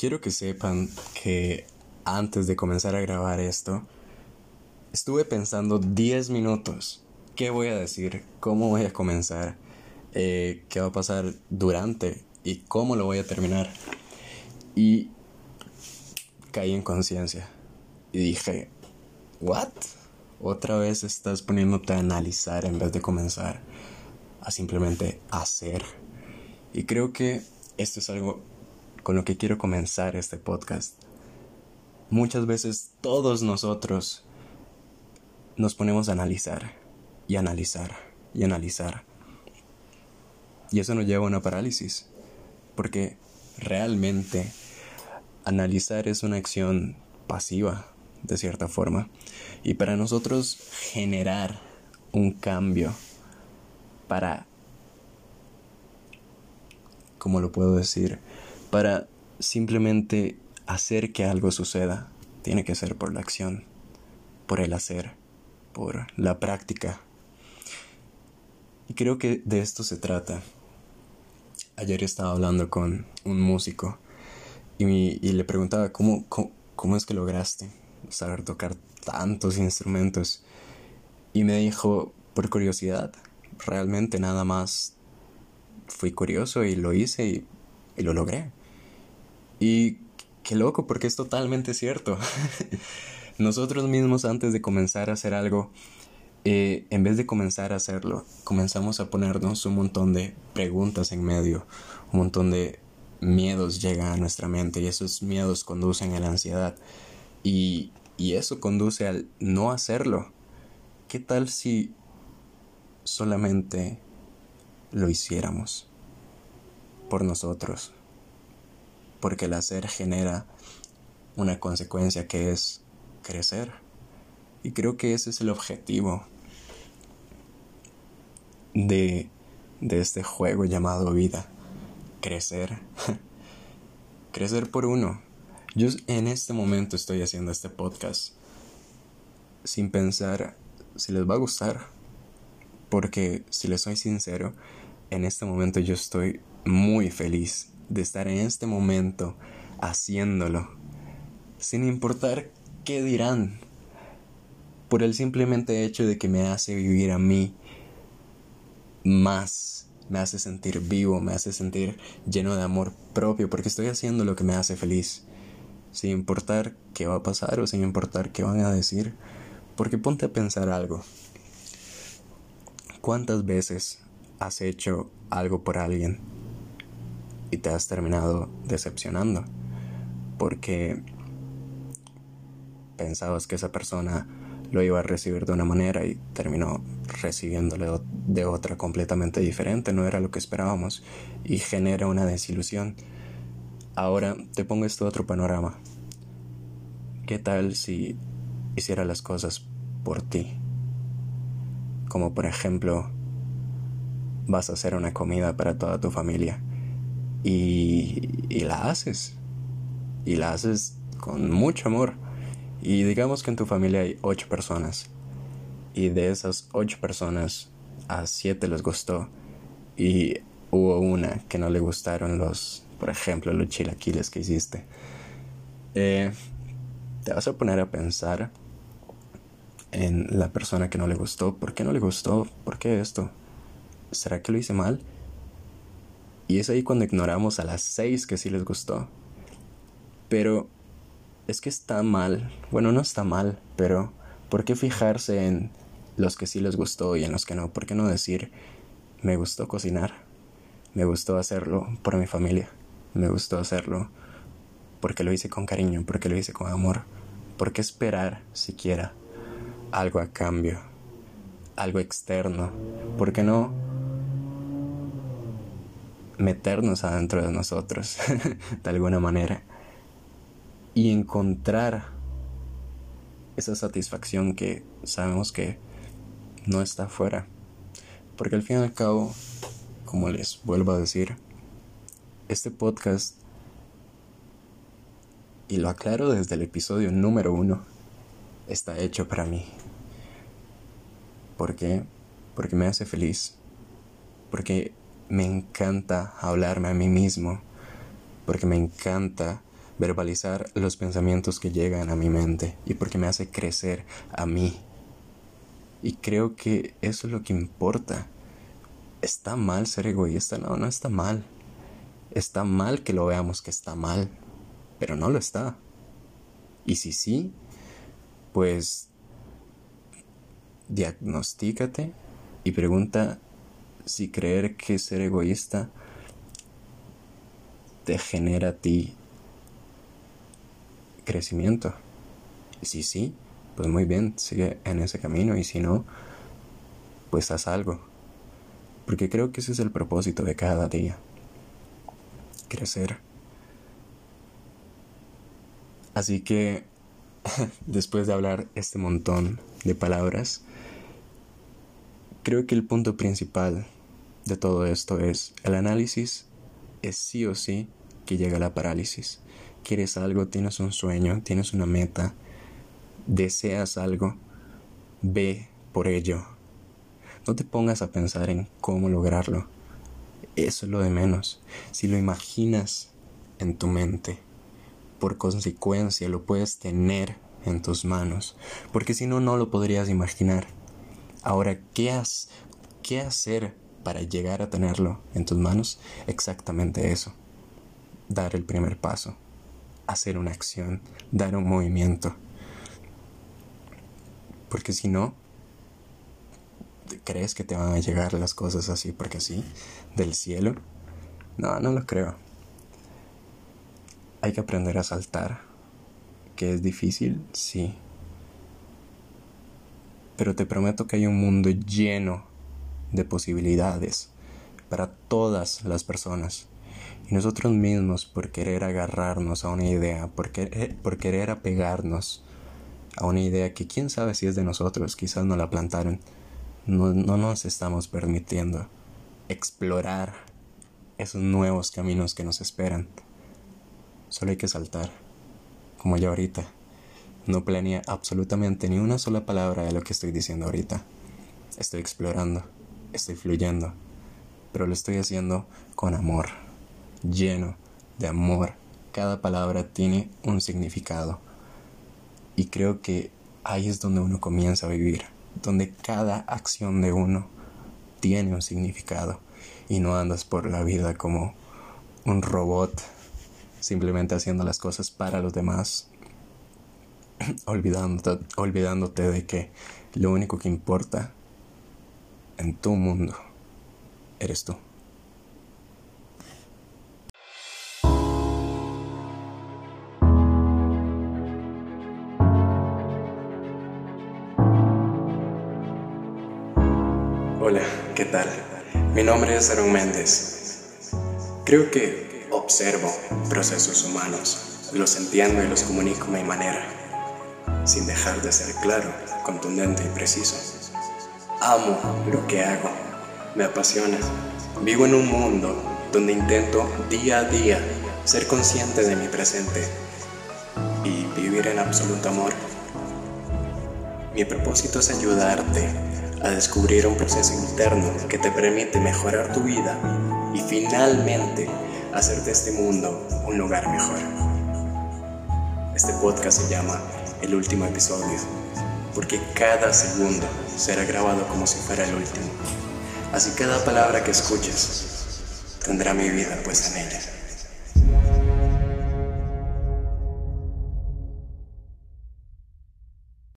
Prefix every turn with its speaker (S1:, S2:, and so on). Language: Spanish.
S1: quiero que sepan que antes de comenzar a grabar esto, estuve pensando 10 minutos. ¿Qué voy a decir? ¿Cómo voy a comenzar? Eh, ¿Qué va a pasar durante? ¿Y cómo lo voy a terminar? Y caí en conciencia. Y dije, ¿what? Otra vez estás poniéndote a analizar en vez de comenzar a simplemente hacer. Y creo que esto es algo con lo que quiero comenzar este podcast. Muchas veces todos nosotros nos ponemos a analizar y analizar y analizar. Y eso nos lleva a una parálisis. Porque realmente analizar es una acción pasiva, de cierta forma. Y para nosotros generar un cambio para, ¿cómo lo puedo decir? Para simplemente hacer que algo suceda, tiene que ser por la acción, por el hacer, por la práctica. Y creo que de esto se trata. Ayer estaba hablando con un músico y, le preguntaba cómo, cómo, es que lograste saber tocar tantos instrumentos. Y me dijo, por curiosidad, realmente nada más fui curioso y lo hice y lo logré. Y qué loco, porque es totalmente cierto. Nosotros mismos antes de comenzar a hacer algo, eh, en vez de comenzar a hacerlo, comenzamos a ponernos un montón de preguntas en medio, un montón de miedos llegan a nuestra mente y esos miedos conducen a la ansiedad y, y eso conduce al no hacerlo. ¿Qué tal si solamente lo hiciéramos por nosotros? Porque el hacer genera una consecuencia que es crecer. Y creo que ese es el objetivo de, de este juego llamado vida. Crecer. crecer por uno. Yo en este momento estoy haciendo este podcast sin pensar si les va a gustar. Porque si les soy sincero, en este momento yo estoy muy feliz de estar en este momento haciéndolo, sin importar qué dirán, por el simplemente hecho de que me hace vivir a mí más, me hace sentir vivo, me hace sentir lleno de amor propio, porque estoy haciendo lo que me hace feliz, sin importar qué va a pasar o sin importar qué van a decir, porque ponte a pensar algo. ¿Cuántas veces has hecho algo por alguien y te has terminado decepcionando porque pensabas que esa persona lo iba a recibir de una manera y terminó recibiéndolo de otra completamente diferente, no era lo que esperábamos y genera una desilusión. Ahora te pongo este otro panorama. ¿Qué tal si hiciera las cosas por ti? Como por ejemplo, vas a hacer una comida para toda tu familia y, y la haces. Y la haces con mucho amor. Y digamos que en tu familia hay ocho personas. Y de esas ocho personas, a siete les gustó. Y hubo una que no le gustaron los, por ejemplo, los chilaquiles que hiciste. Eh, te vas a poner a pensar en la persona que no le gustó. ¿Por qué no le gustó? ¿Por qué esto? ¿Será que lo hice mal? Y es ahí cuando ignoramos a las seis que sí les gustó. Pero es que está mal. Bueno, no está mal, pero ¿por qué fijarse en los que sí les gustó y en los que no? ¿Por qué no decir, me gustó cocinar? Me gustó hacerlo por mi familia. Me gustó hacerlo porque lo hice con cariño, porque lo hice con amor. ¿Por qué esperar siquiera algo a cambio? Algo externo. ¿Por qué no meternos adentro de nosotros, de alguna manera, y encontrar esa satisfacción que sabemos que no está afuera. Porque al fin y al cabo, como les vuelvo a decir, este podcast, y lo aclaro desde el episodio número uno, está hecho para mí. ¿Por qué? Porque me hace feliz. Porque me encanta hablarme a mí mismo, porque me encanta verbalizar los pensamientos que llegan a mi mente y porque me hace crecer a mí. Y creo que eso es lo que importa. ¿Está mal ser egoísta? No, no está mal. Está mal que lo veamos que está mal, pero no lo está. Y si sí, pues diagnostícate y pregunta si creer que ser egoísta te genera a ti crecimiento. Si sí, pues muy bien, sigue en ese camino y si no, pues haz algo. Porque creo que ese es el propósito de cada día. Crecer. Así que, después de hablar este montón de palabras, creo que el punto principal de todo esto es el análisis es sí o sí que llega la parálisis. Quieres algo, tienes un sueño, tienes una meta, deseas algo, ve por ello. No te pongas a pensar en cómo lograrlo. Eso es lo de menos. Si lo imaginas en tu mente, por consecuencia lo puedes tener en tus manos, porque si no, no lo podrías imaginar. Ahora, ¿qué, has, ¿qué hacer para llegar a tenerlo en tus manos? Exactamente eso. Dar el primer paso, hacer una acción, dar un movimiento. Porque si no, ¿crees que te van a llegar las cosas así porque sí? ¿Del cielo? No, no lo creo. Hay que aprender a saltar. ¿Que es difícil? Sí. Pero te prometo que hay un mundo lleno de posibilidades para todas las personas. Y nosotros mismos, por querer agarrarnos a una idea, por, querer, por querer apegarnos a una idea que quién sabe si es de nosotros, quizás no la plantaron, no, no nos estamos permitiendo explorar esos nuevos caminos que nos esperan. Solo hay que saltar, como yo ahorita. No planea absolutamente ni una sola palabra de lo que estoy diciendo ahorita. Estoy explorando estoy fluyendo, pero lo estoy haciendo con amor, lleno de amor. Cada palabra tiene un significado. Y creo que ahí es donde uno comienza a vivir, donde cada acción de uno tiene un significado y no andas por la vida como un robot simplemente haciendo las cosas para los demás, olvidándote, olvidándote de que lo único que importa en tu mundo eres tú. Hola, ¿qué tal? Mi nombre es Aaron Méndez. Creo que observo procesos humanos, los entiendo y los comunico a mi manera, sin dejar de ser claro, contundente y preciso. Amo lo que hago, me apasiona. Vivo en un mundo donde intento día a día ser consciente de mi presente y vivir en absoluto amor. Mi propósito es ayudarte a descubrir un proceso interno que te permite mejorar tu vida y finalmente hacer de este mundo un lugar mejor. Este podcast se llama El último episodio porque cada segundo será grabado como si fuera el último. Así cada palabra que escuches tendrá mi vida puesta en ella.